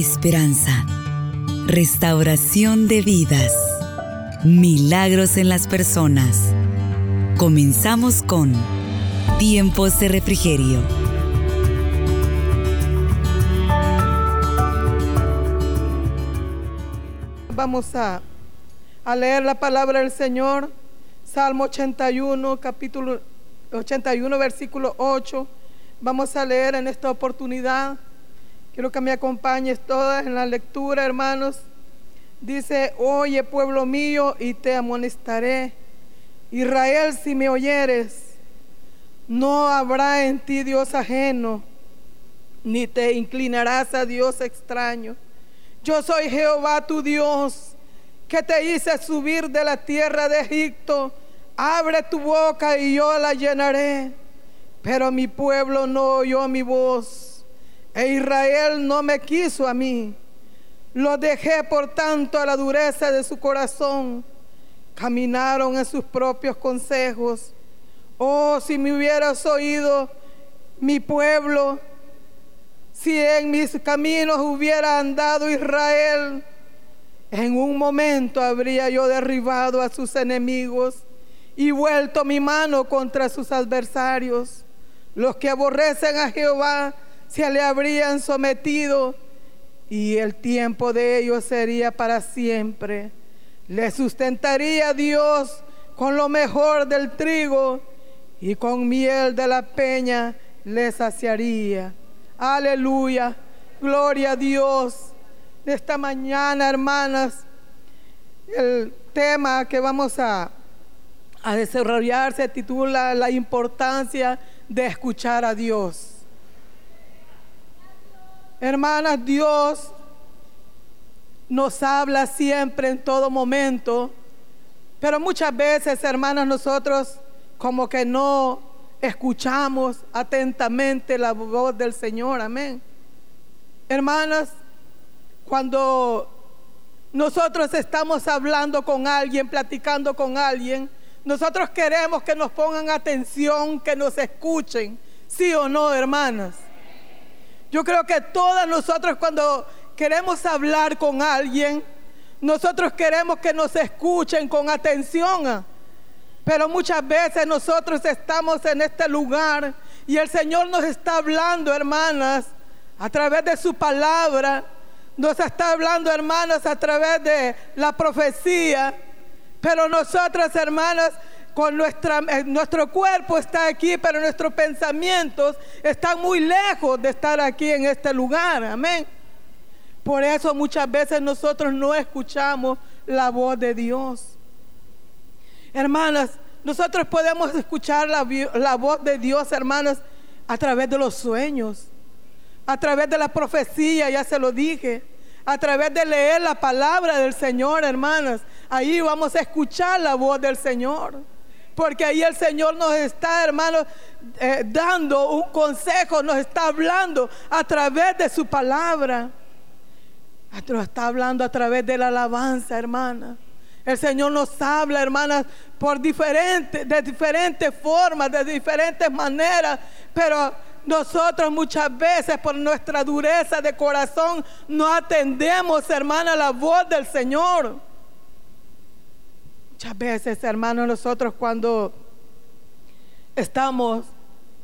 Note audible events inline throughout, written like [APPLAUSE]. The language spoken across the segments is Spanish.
esperanza, restauración de vidas, milagros en las personas. Comenzamos con Tiempos de Refrigerio. Vamos a, a leer la palabra del Señor, Salmo 81, capítulo 81, versículo 8. Vamos a leer en esta oportunidad Quiero que me acompañes todas en la lectura, hermanos. Dice, oye pueblo mío y te amonestaré. Israel, si me oyeres, no habrá en ti Dios ajeno, ni te inclinarás a Dios extraño. Yo soy Jehová tu Dios, que te hice subir de la tierra de Egipto. Abre tu boca y yo la llenaré. Pero mi pueblo no oyó mi voz e Israel no me quiso a mí. Lo dejé por tanto a la dureza de su corazón. Caminaron en sus propios consejos. Oh, si me hubieras oído, mi pueblo, si en mis caminos hubiera andado Israel, en un momento habría yo derribado a sus enemigos y vuelto mi mano contra sus adversarios. Los que aborrecen a Jehová se le habrían sometido y el tiempo de ellos sería para siempre. Le sustentaría Dios con lo mejor del trigo y con miel de la peña le saciaría. Aleluya, gloria a Dios. Esta mañana, hermanas, el tema que vamos a, a desarrollar se titula La importancia de escuchar a Dios. Hermanas, Dios nos habla siempre en todo momento, pero muchas veces, hermanas, nosotros como que no escuchamos atentamente la voz del Señor, amén. Hermanas, cuando nosotros estamos hablando con alguien, platicando con alguien, nosotros queremos que nos pongan atención, que nos escuchen, sí o no, hermanas. Yo creo que todas nosotros cuando queremos hablar con alguien, nosotros queremos que nos escuchen con atención. Pero muchas veces nosotros estamos en este lugar y el Señor nos está hablando, hermanas, a través de su palabra. Nos está hablando, hermanas, a través de la profecía. Pero nosotras, hermanas, con eh, nuestro cuerpo está aquí, pero nuestros pensamientos están muy lejos de estar aquí en este lugar. Amén. Por eso muchas veces nosotros no escuchamos la voz de Dios. Hermanas, nosotros podemos escuchar la, la voz de Dios, hermanas, a través de los sueños, a través de la profecía, ya se lo dije, a través de leer la palabra del Señor, hermanas. Ahí vamos a escuchar la voz del Señor porque ahí el Señor nos está, hermanos, eh, dando un consejo, nos está hablando a través de su palabra. Nos está hablando a través de la alabanza, hermana. El Señor nos habla, hermanas, por diferentes, de diferentes formas, de diferentes maneras, pero nosotros muchas veces por nuestra dureza de corazón no atendemos, hermana, la voz del Señor. Muchas veces, hermanos, nosotros cuando estamos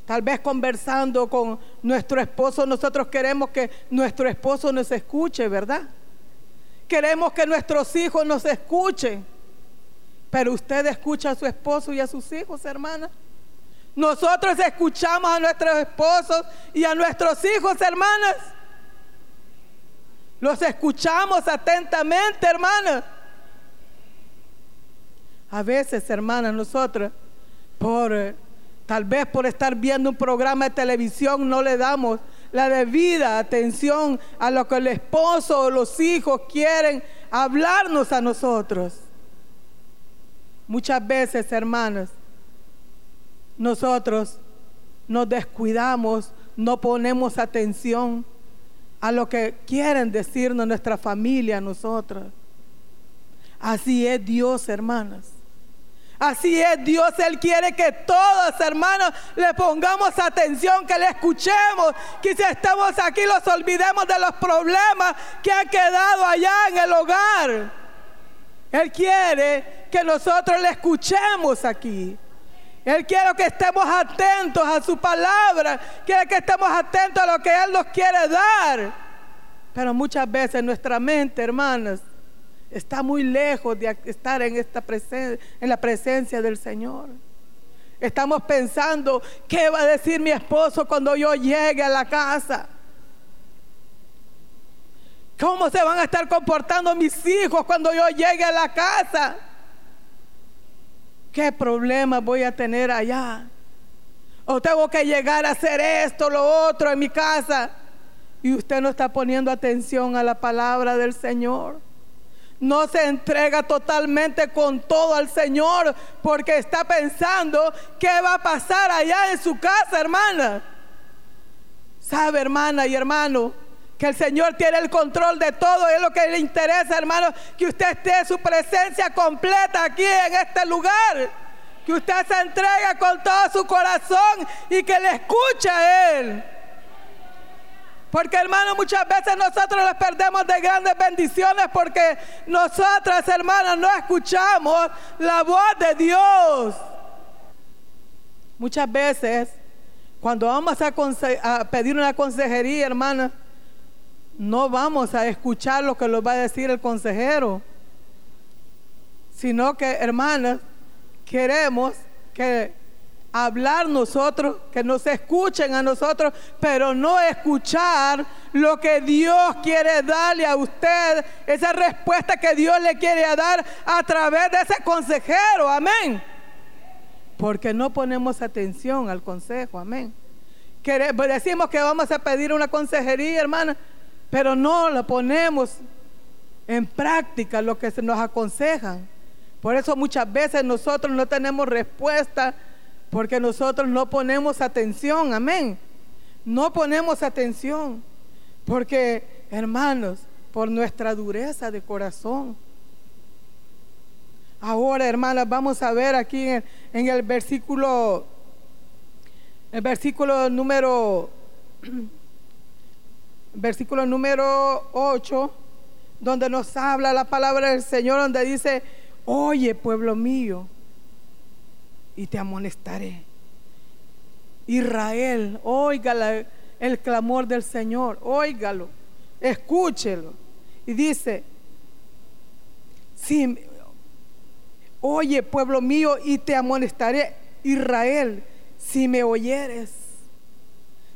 tal vez conversando con nuestro esposo, nosotros queremos que nuestro esposo nos escuche, ¿verdad? Queremos que nuestros hijos nos escuchen. Pero usted escucha a su esposo y a sus hijos, hermana. Nosotros escuchamos a nuestros esposos y a nuestros hijos, hermanas. Los escuchamos atentamente, hermanas. A veces, hermanas, nosotros, por eh, tal vez por estar viendo un programa de televisión, no le damos la debida atención a lo que el esposo o los hijos quieren hablarnos a nosotros. Muchas veces, hermanas, nosotros nos descuidamos, no ponemos atención a lo que quieren decirnos nuestra familia, nosotros. Así es Dios, hermanas. Así es, Dios, Él quiere que todos, hermanos, le pongamos atención, que le escuchemos, que si estamos aquí los olvidemos de los problemas que han quedado allá en el hogar. Él quiere que nosotros le escuchemos aquí. Él quiere que estemos atentos a su palabra, quiere que estemos atentos a lo que Él nos quiere dar. Pero muchas veces nuestra mente, hermanos, está muy lejos de estar en, esta en la presencia del Señor. Estamos pensando, ¿qué va a decir mi esposo cuando yo llegue a la casa? ¿Cómo se van a estar comportando mis hijos cuando yo llegue a la casa? ¿Qué problema voy a tener allá? O tengo que llegar a hacer esto, lo otro en mi casa. Y usted no está poniendo atención a la palabra del Señor no se entrega totalmente con todo al Señor porque está pensando qué va a pasar allá en su casa, hermana. Sabe, hermana y hermano, que el Señor tiene el control de todo. Es lo que le interesa, hermano, que usted esté en su presencia completa aquí en este lugar. Que usted se entregue con todo su corazón y que le escuche a Él. Porque hermanos, muchas veces nosotros les perdemos de grandes bendiciones porque nosotras, hermanas, no escuchamos la voz de Dios. Muchas veces, cuando vamos a, pedir una consejería, hermana, no vamos a escuchar lo que nos va a decir el consejero, sino que, hermanas, queremos que hablar nosotros, que nos escuchen a nosotros, pero no escuchar lo que Dios quiere darle a usted, esa respuesta que Dios le quiere dar a través de ese consejero, amén. Porque no ponemos atención al consejo, amén. Pues decimos que vamos a pedir una consejería, hermana, pero no la ponemos en práctica lo que se nos aconsejan. Por eso muchas veces nosotros no tenemos respuesta porque nosotros no ponemos atención, amén. No ponemos atención. Porque, hermanos, por nuestra dureza de corazón. Ahora, hermanas, vamos a ver aquí en, el versículo, el versículo número, [CLEARS THROAT] versículo número 8, donde nos habla la palabra del Señor, donde dice, oye, pueblo mío, y te amonestaré. Israel, oiga el clamor del Señor, óigalo, escúchelo. Y dice, si, oye pueblo mío, y te amonestaré, Israel, si me oyeres,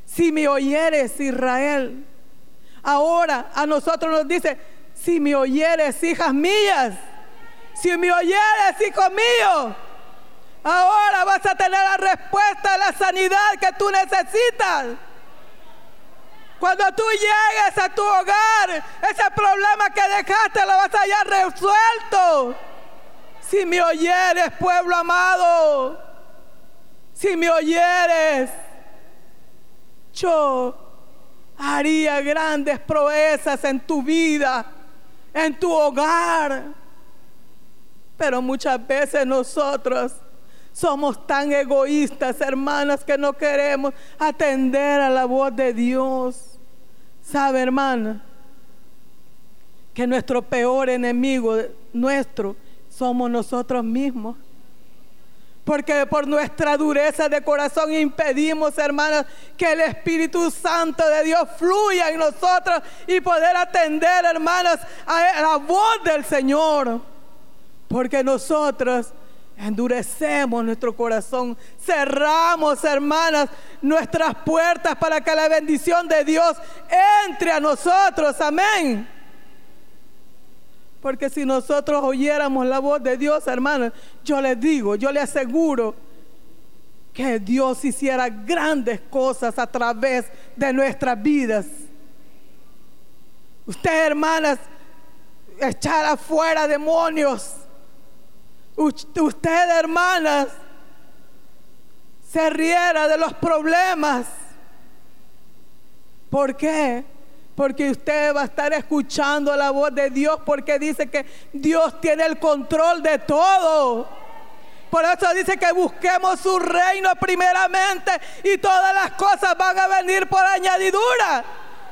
si me oyeres, Israel. Ahora a nosotros nos dice, si me oyeres, hijas mías, si me oyeres, hijo mío, Ahora vas a tener la respuesta a la sanidad que tú necesitas. Cuando tú llegues a tu hogar, ese problema que dejaste lo vas a hallar resuelto. Si me oyeres, pueblo amado, si me oyeres, yo haría grandes proezas en tu vida, en tu hogar. Pero muchas veces nosotros somos tan egoístas, hermanas, que no queremos atender a la voz de Dios. ¿Sabe, hermana? Que nuestro peor enemigo nuestro somos nosotros mismos. Porque por nuestra dureza de corazón impedimos, hermanas, que el Espíritu Santo de Dios fluya en nosotros y poder atender, hermanas, a la voz del Señor. Porque nosotros endurecemos nuestro corazón, cerramos, hermanas, nuestras puertas para que la bendición de Dios entre a nosotros. Amén. Porque si nosotros oyéramos la voz de Dios, hermanas, yo les digo, yo les aseguro que Dios hiciera grandes cosas a través de nuestras vidas. Usted, hermanas, echar afuera demonios usted, hermanas, se riera de los problemas. ¿Por qué? Porque usted va a estar escuchando la voz de Dios porque dice que Dios tiene el control de todo. Por eso dice que busquemos su reino primeramente y todas las cosas van a venir por añadidura.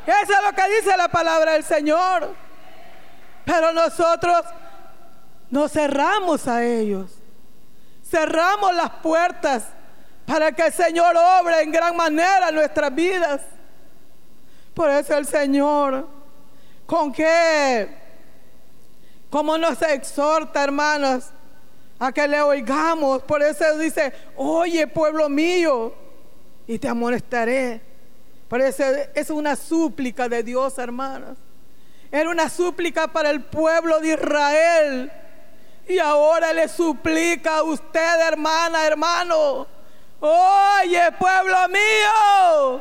Eso es lo que dice la palabra del Señor. Pero nosotros nos cerramos a ellos. Cerramos las puertas para que el Señor obre en gran manera nuestras vidas. Por eso el Señor, con qué, como nos exhorta, hermanos, a que le oigamos. Por eso dice, oye pueblo mío, y te amonestaré. Por eso es una súplica de Dios, hermanos. Era una súplica para el pueblo de Israel. Y ahora le suplica a usted, hermana, hermano. Oye, pueblo mío.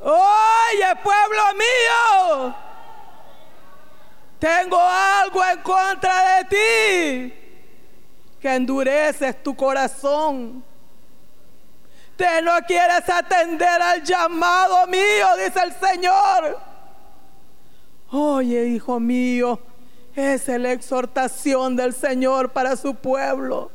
Oye, pueblo mío. Tengo algo en contra de ti que endureces tu corazón. Te no quieres atender al llamado mío, dice el Señor. Oye, hijo mío, es la exhortación del Señor para su pueblo.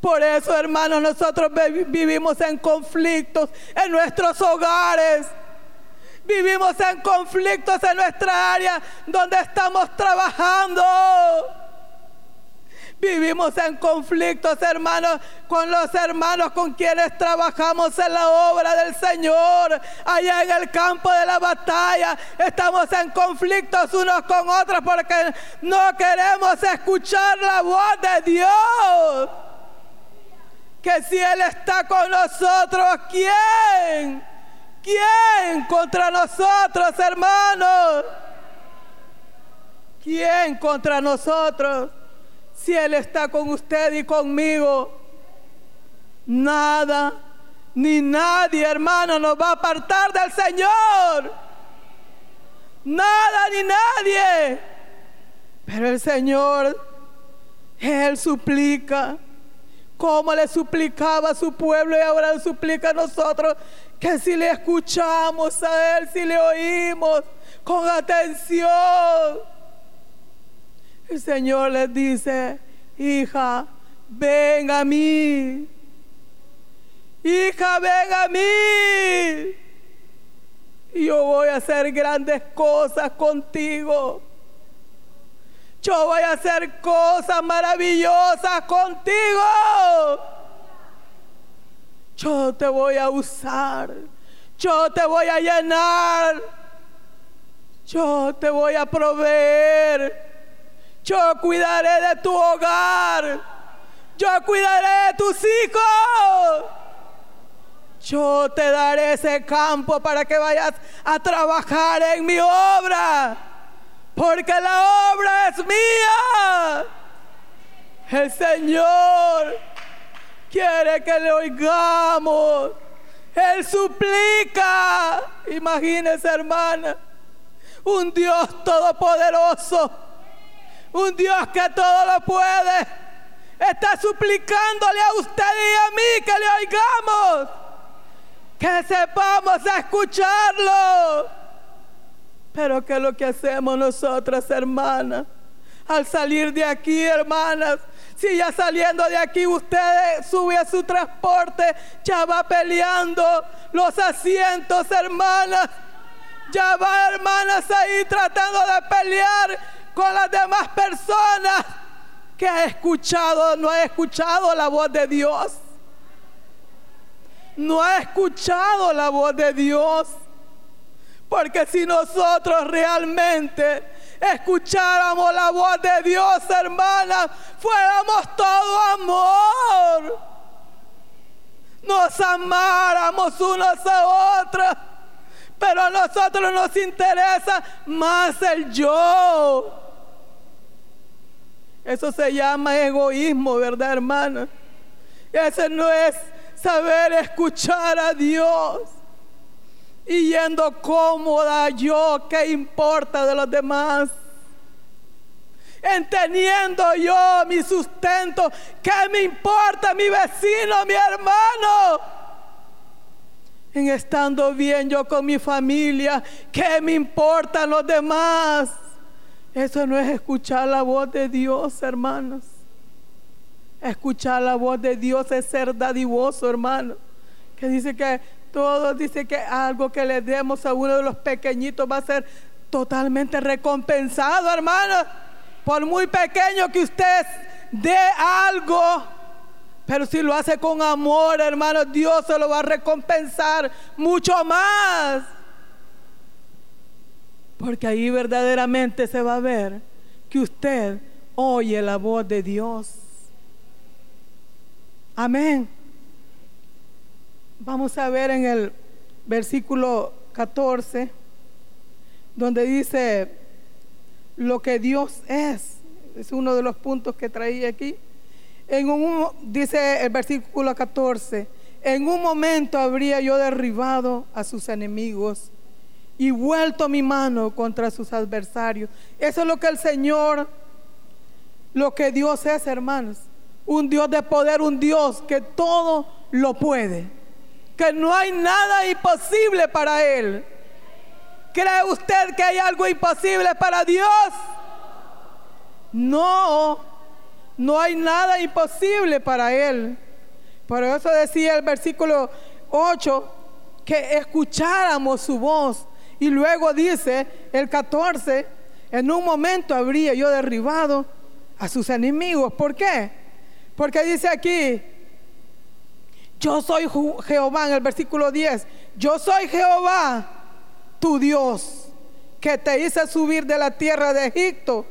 Por eso, hermanos, nosotros vivimos en conflictos en nuestros hogares. Vivimos en conflictos en nuestra área donde estamos trabajando. Vivimos en conflictos, hermanos, con los hermanos con quienes trabajamos en la obra del Señor. Allá en el campo de la batalla estamos en conflictos unos con otros porque no queremos escuchar la voz de Dios. Que si Él está con nosotros, ¿quién? ¿Quién contra nosotros, hermanos? ¿Quién contra nosotros? Si Él está con usted y conmigo, nada ni nadie, hermano, nos va a apartar del Señor. Nada ni nadie. Pero el Señor, Él suplica, como le suplicaba a su pueblo y ahora le suplica a nosotros, que si le escuchamos a Él, si le oímos con atención, el Señor les dice, hija, ven a mí. Hija, ven a mí. Y yo voy a hacer grandes cosas contigo. Yo voy a hacer cosas maravillosas contigo. Yo te voy a usar. Yo te voy a llenar. Yo te voy a proveer. Yo cuidaré de tu hogar. Yo cuidaré de tus hijos. Yo te daré ese campo para que vayas a trabajar en mi obra. Porque la obra es mía. El Señor quiere que le oigamos. Él suplica. Imagínese, hermana. Un Dios todopoderoso un Dios que todo lo puede, está suplicándole a usted y a mí que le oigamos, que sepamos escucharlo. Pero ¿qué es lo que hacemos nosotras, hermanas? Al salir de aquí, hermanas, si ya saliendo de aquí usted sube a su transporte, ya va peleando los asientos, hermanas. Ya va, hermanas, ahí tratando de pelear con las demás personas que ha escuchado, no ha escuchado la voz de Dios. No ha escuchado la voz de Dios. Porque si nosotros realmente escucháramos la voz de Dios, hermanas, fuéramos todo amor. Nos amáramos unos a otros. Pero a nosotros nos interesa más el yo. Eso se llama egoísmo, ¿verdad, hermana? Ese no es saber escuchar a Dios. Y yendo cómoda yo, ¿qué importa de los demás? Entendiendo yo mi sustento, ¿qué me importa mi vecino, mi hermano? En estando bien yo con mi familia, ¿qué me importan los demás? Eso no es escuchar la voz de Dios, hermanos. Escuchar la voz de Dios es ser dadivoso, hermano. Que dice que todo, dice que algo que le demos a uno de los pequeñitos va a ser totalmente recompensado, hermano. Por muy pequeño que usted dé algo, pero si lo hace con amor, hermano, Dios se lo va a recompensar mucho más. Porque ahí verdaderamente se va a ver que usted oye la voz de Dios. Amén. Vamos a ver en el versículo 14, donde dice lo que Dios es. Es uno de los puntos que traía aquí. En un, dice el versículo 14, en un momento habría yo derribado a sus enemigos y vuelto mi mano contra sus adversarios. Eso es lo que el Señor, lo que Dios es, hermanos. Un Dios de poder, un Dios que todo lo puede. Que no hay nada imposible para Él. ¿Cree usted que hay algo imposible para Dios? No, no hay nada imposible para Él. Por eso decía el versículo 8 que escucháramos su voz. Y luego dice el 14, en un momento habría yo derribado a sus enemigos. ¿Por qué? Porque dice aquí, yo soy Jehová en el versículo 10, yo soy Jehová, tu Dios, que te hice subir de la tierra de Egipto.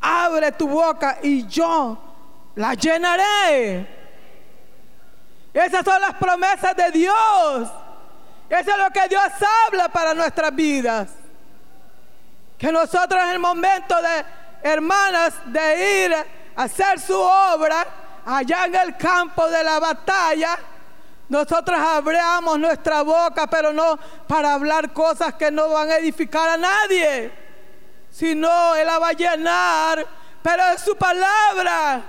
Abre tu boca y yo la llenaré. Esas son las promesas de Dios. Eso es lo que Dios habla para nuestras vidas. Que nosotros en el momento de, hermanas, de ir a hacer su obra allá en el campo de la batalla, nosotros abramos nuestra boca, pero no para hablar cosas que no van a edificar a nadie, sino Él la va a llenar, pero es su palabra.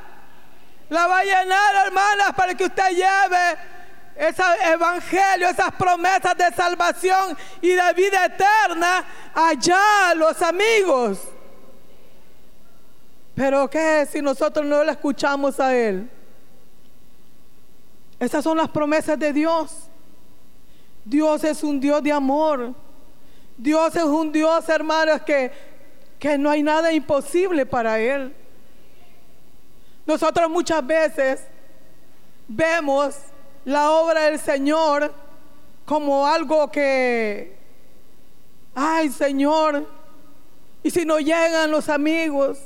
La va a llenar, hermanas, para que usted lleve ese evangelio, esas promesas de salvación y de vida eterna allá, los amigos. Pero ¿qué si nosotros no le escuchamos a Él? Esas son las promesas de Dios. Dios es un Dios de amor. Dios es un Dios, hermanos, que, que no hay nada imposible para Él. Nosotros muchas veces vemos la obra del Señor como algo que, ay Señor, y si no llegan los amigos,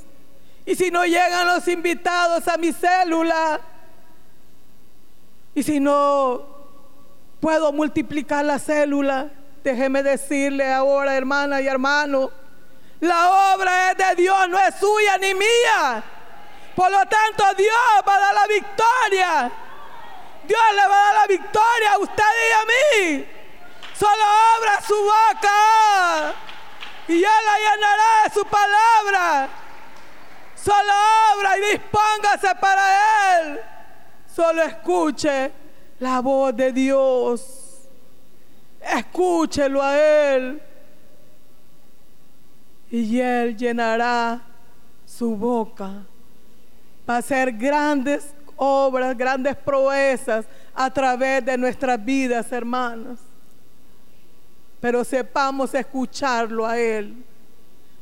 y si no llegan los invitados a mi célula, y si no puedo multiplicar la célula, déjeme decirle ahora, hermana y hermano, la obra es de Dios, no es suya ni mía. Por lo tanto, Dios va a dar la victoria. Dios le va a dar la victoria a usted y a mí. Solo abra su boca y Él la llenará de su palabra. Solo abra y dispóngase para Él. Solo escuche la voz de Dios. Escúchelo a Él. Y Él llenará su boca. Va a hacer grandes obras, grandes proezas a través de nuestras vidas, hermanos. Pero sepamos escucharlo a Él.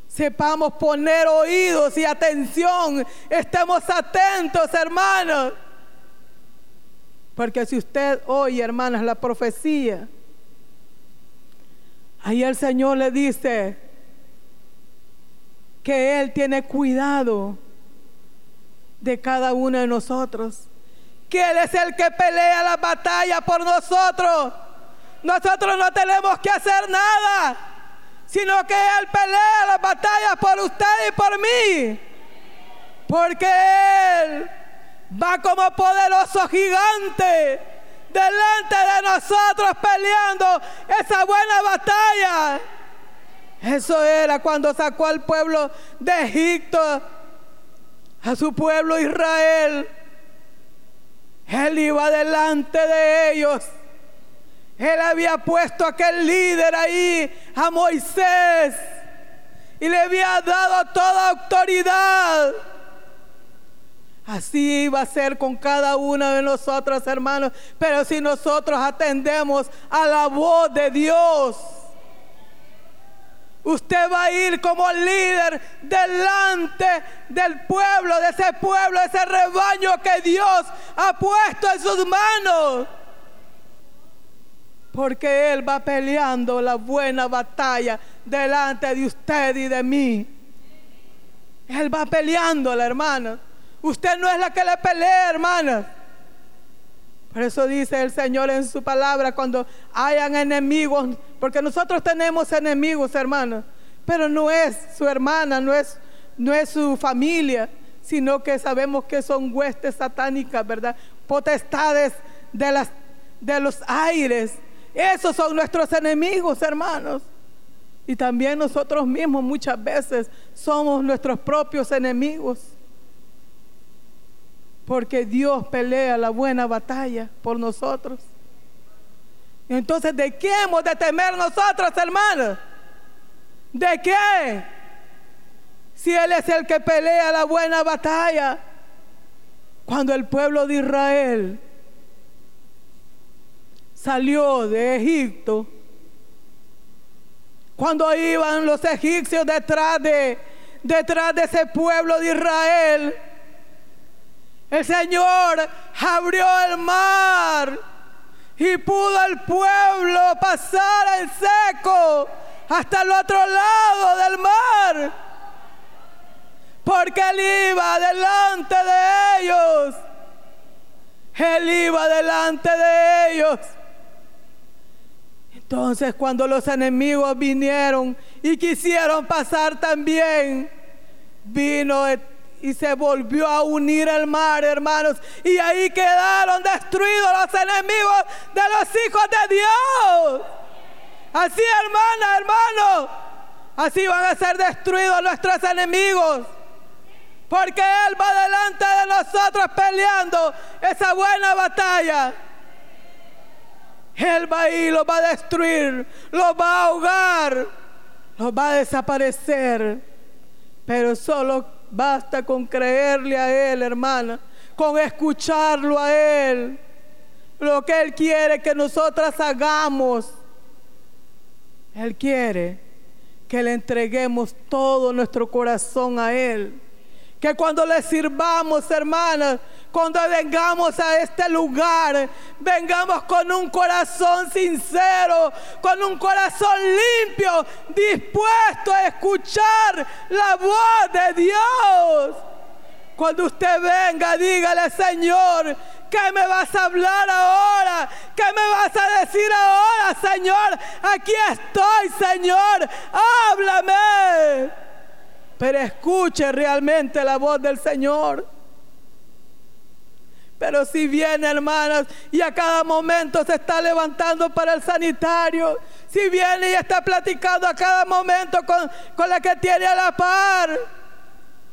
Sepamos poner oídos y atención. Estemos atentos, hermanos. Porque si usted oye, hermanas, la profecía, ahí el Señor le dice que Él tiene cuidado de cada uno de nosotros. Que Él es el que pelea la batalla por nosotros. Nosotros no tenemos que hacer nada, sino que Él pelea la batalla por usted y por mí. Porque Él va como poderoso gigante delante de nosotros peleando esa buena batalla. Eso era cuando sacó al pueblo de Egipto a su pueblo Israel. Él iba delante de ellos. Él había puesto a aquel líder ahí, a Moisés, y le había dado toda autoridad. Así va a ser con cada uno de nosotros, hermanos. Pero si nosotros atendemos a la voz de Dios, usted va a ir como líder delante del pueblo, de ese pueblo, de ese rebaño que Dios ha puesto en sus manos. Porque Él va peleando la buena batalla delante de usted y de mí. Él va peleando, la hermana. Usted no es la que le pelea, hermana. Por eso dice el Señor en su palabra, cuando hayan enemigos, porque nosotros tenemos enemigos, hermana, pero no es su hermana, no es, no es su familia, sino que sabemos que son huestes satánicas, ¿verdad? Potestades de, las, de los aires. Esos son nuestros enemigos, hermanos. Y también nosotros mismos muchas veces somos nuestros propios enemigos. Porque Dios pelea la buena batalla por nosotros. Entonces, ¿de qué hemos de temer nosotros, hermanos? ¿De qué? Si Él es el que pelea la buena batalla. Cuando el pueblo de Israel salió de Egipto, cuando iban los egipcios detrás de, detrás de ese pueblo de Israel, el Señor abrió el mar y pudo el pueblo pasar en seco hasta el otro lado del mar. Porque Él iba delante de ellos. Él iba delante de ellos. Entonces cuando los enemigos vinieron y quisieron pasar también, vino y se volvió a unir el mar, hermanos. Y ahí quedaron destruidos los enemigos de los hijos de Dios. Así, hermana, hermano. Así van a ser destruidos nuestros enemigos. Porque Él va delante de nosotros peleando esa buena batalla. Él va a ir, lo va a destruir, lo va a ahogar, lo va a desaparecer. Pero solo Basta con creerle a Él, hermana, con escucharlo a Él. Lo que Él quiere que nosotras hagamos. Él quiere que le entreguemos todo nuestro corazón a Él. Que cuando le sirvamos, hermanas, cuando vengamos a este lugar, vengamos con un corazón sincero, con un corazón limpio, dispuesto a escuchar la voz de Dios. Cuando usted venga, dígale, Señor, ¿qué me vas a hablar ahora? ¿Qué me vas a decir ahora, Señor? Aquí estoy, Señor. Háblame pero escuche realmente la voz del Señor. Pero si viene, hermanas, y a cada momento se está levantando para el sanitario, si viene y está platicando a cada momento con, con la que tiene a la par,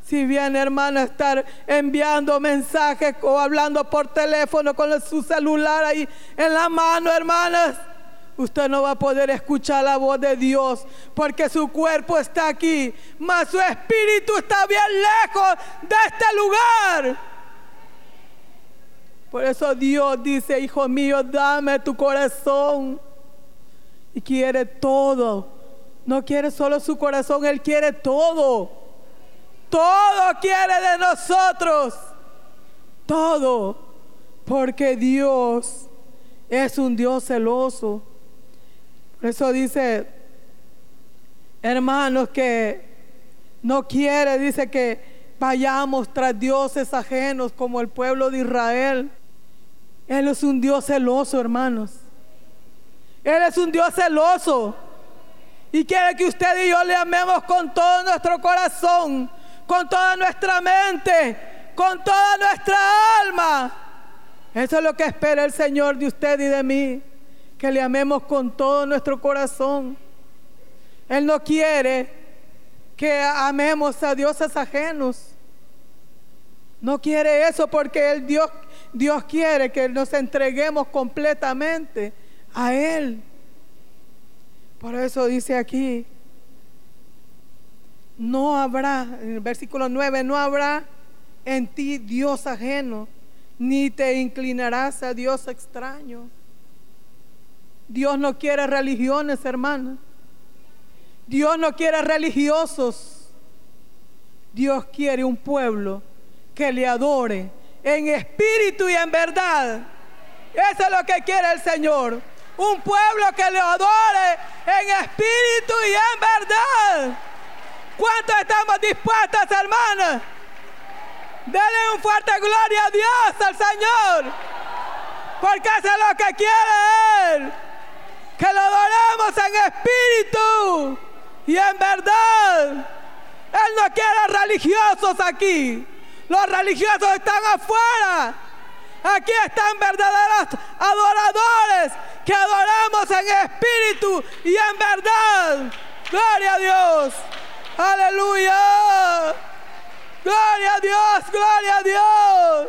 si viene, hermana, estar enviando mensajes o hablando por teléfono con su celular ahí en la mano, hermanas usted no va a poder escuchar la voz de Dios porque su cuerpo está aquí, mas su espíritu está bien lejos de este lugar. Por eso Dios dice, hijo mío, dame tu corazón. Y quiere todo. No quiere solo su corazón, Él quiere todo. Todo quiere de nosotros. Todo. Porque Dios es un Dios celoso. Eso dice, hermanos, que no quiere, dice que vayamos tras dioses ajenos como el pueblo de Israel. Él es un Dios celoso, hermanos. Él es un Dios celoso. Y quiere que usted y yo le amemos con todo nuestro corazón, con toda nuestra mente, con toda nuestra alma. Eso es lo que espera el Señor de usted y de mí que le amemos con todo nuestro corazón. Él no quiere que amemos a dioses ajenos. No quiere eso porque el Dios, Dios quiere que nos entreguemos completamente a Él. Por eso dice aquí, no habrá, en el versículo 9, no habrá en ti Dios ajeno, ni te inclinarás a Dios extraño. Dios no quiere religiones, hermanas. Dios no quiere religiosos. Dios quiere un pueblo que le adore en espíritu y en verdad. Eso es lo que quiere el Señor. Un pueblo que le adore en espíritu y en verdad. ¿Cuántos estamos dispuestos, hermanas? Denle un fuerte gloria a Dios, al Señor. Porque eso es lo que quiere Él. Que lo adoremos en espíritu y en verdad. Él no quiere religiosos aquí. Los religiosos están afuera. Aquí están verdaderos adoradores que adoramos en espíritu y en verdad. Gloria a Dios. Aleluya. Gloria a Dios, gloria a Dios.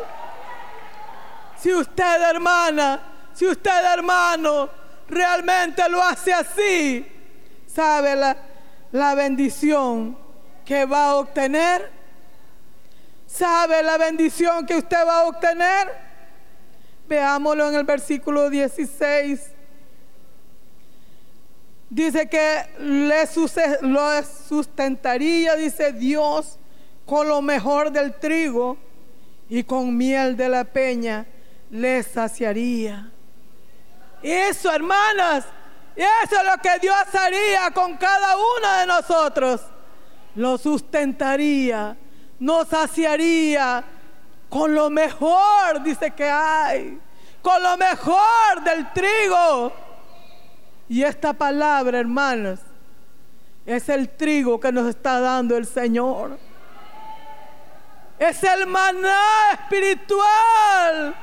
Si usted, hermana, si usted, hermano, realmente lo hace así, ¿sabe la, la bendición que va a obtener? ¿Sabe la bendición que usted va a obtener? Veámoslo en el versículo 16. Dice que le lo sustentaría, dice Dios, con lo mejor del trigo y con miel de la peña le saciaría. Eso, hermanas, eso es lo que Dios haría con cada uno de nosotros. Lo sustentaría, nos saciaría con lo mejor, dice que hay, con lo mejor del trigo. Y esta palabra, hermanos, es el trigo que nos está dando el Señor. Es el maná espiritual.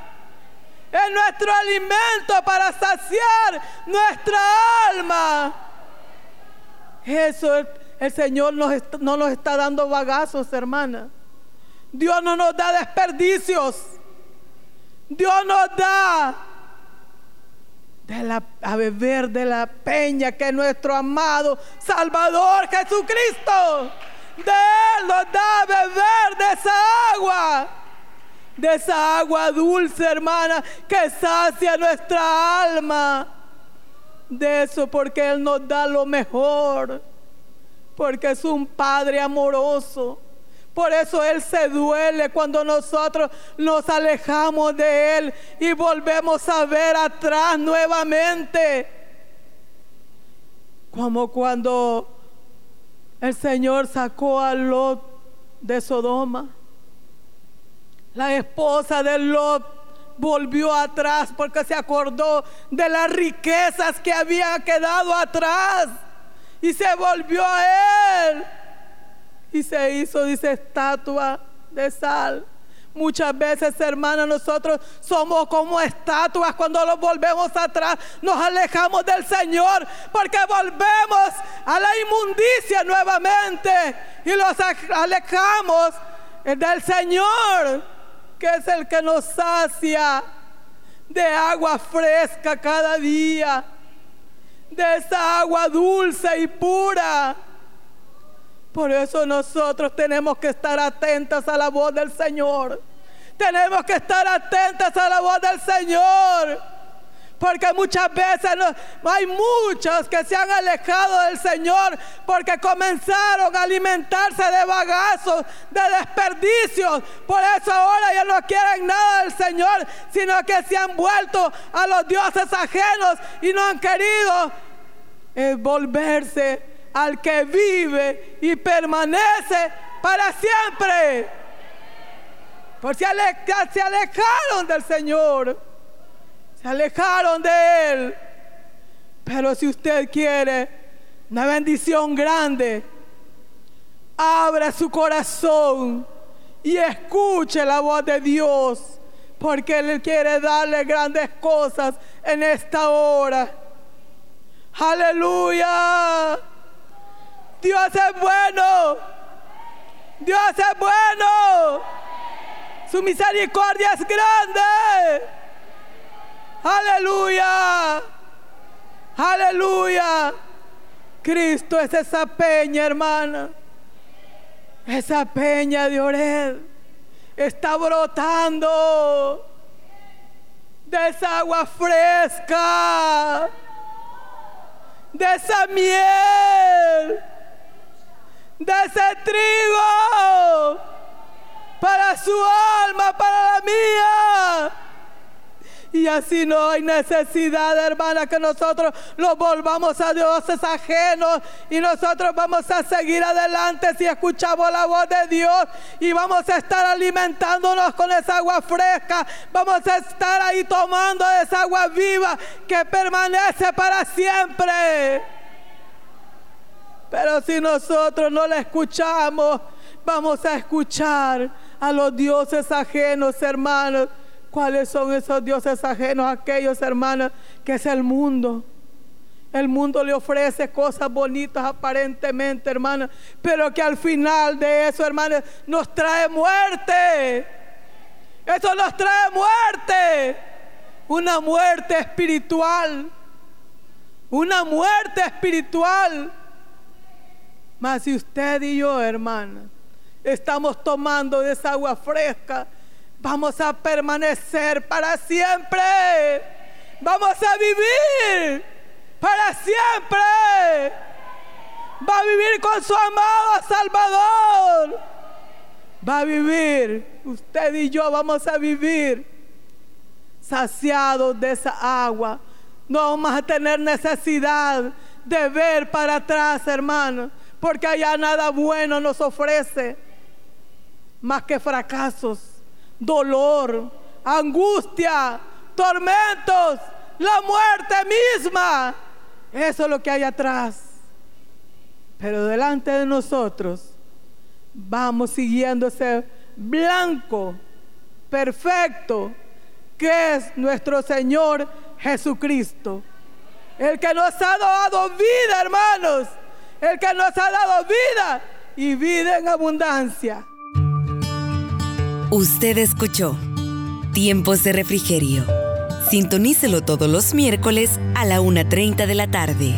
Es nuestro alimento para saciar nuestra alma. Eso el, Señor no nos está dando bagazos, hermana. Dios no nos da desperdicios. Dios nos da a beber de la peña que es nuestro amado Salvador Jesucristo. De Él nos da a beber de esa. De esa agua dulce, hermana, que sacia nuestra alma. De eso porque Él nos da lo mejor. Porque es un Padre amoroso por eso Él se duele cuando nosotros nos alejamos de Él y volvemos a ver atrás nuevamente. Como cuando el Señor sacó a Lot de Sodoma. La esposa de Lot volvió atrás porque se acordó de las riquezas que había quedado atrás y se volvió a él y se hizo, dice, estatua de sal. Muchas veces, hermanos, nosotros somos como estatuas cuando nos volvemos atrás, nos alejamos del Señor, porque volvemos a la inmundicia nuevamente y los alejamos del Señor, que es el que nos sacia de agua fresca cada día, de esa agua dulce y pura por eso nosotros tenemos que estar atentas a la voz del Señor. Tenemos que estar atentas a la voz del Señor. Porque muchas veces hay muchos que se han alejado del Señor porque comenzaron a alimentarse de bagazos, de desperdicios. Por eso ahora ya no quieren nada del Señor, sino que se han vuelto a los dioses ajenos y no han querido eh, volverse al que vive y permanece para siempre. Por si se alejaron del Señor, se alejaron de Él. Pero si usted quiere una bendición grande, abra su corazón y escuche la voz de Dios, porque Él quiere darle grandes cosas en esta hora. Aleluya. Dios es bueno. Dios es bueno. Su misericordia es grande. Aleluya. Aleluya. Cristo es esa peña, hermana. Esa peña de Ored. está brotando de esa agua fresca, de esa miel, de ese trigo para su alma, para la mía. Y así no hay necesidad, hermana, que nosotros los volvamos a dioses ajenos y nosotros vamos a seguir adelante si escuchamos la voz de Dios y vamos a estar alimentándonos con esa agua fresca. Vamos a estar ahí tomando esa agua viva que permanece para siempre. Pero si nosotros no la escuchamos, vamos a escuchar a los dioses ajenos, hermanos ¿Cuáles son esos dioses ajenos? Aquellos hermanos que es el mundo. El mundo le ofrece cosas bonitas aparentemente, hermanos, pero que al final de eso, hermanos, nos trae muerte. Eso nos trae muerte. Una muerte espiritual. Una muerte espiritual. Mas si usted y yo, hermana, estamos tomando de esa agua fresca, vamos a permanecer para siempre. Vamos a vivir para siempre. Va a vivir con su amado Salvador. Va a vivir. Usted y yo vamos a vivir saciados de esa agua. No vamos a tener necesidad de ver para atrás, hermano, porque allá nada bueno nos ofrece más que fracasos dolor, angustia, tormentos, la muerte misma. Eso es lo que hay atrás. Pero delante de nosotros vamos siguiendo ese blanco, perfecto, que es nuestro Señor Jesucristo. El que nos ha dado vida, hermanos. El que nos ha dado vida y vida en abundancia. Usted escuchó Tiempos de Refrigerio. Sintonícelo todos los miércoles a la 1.30 de la tarde.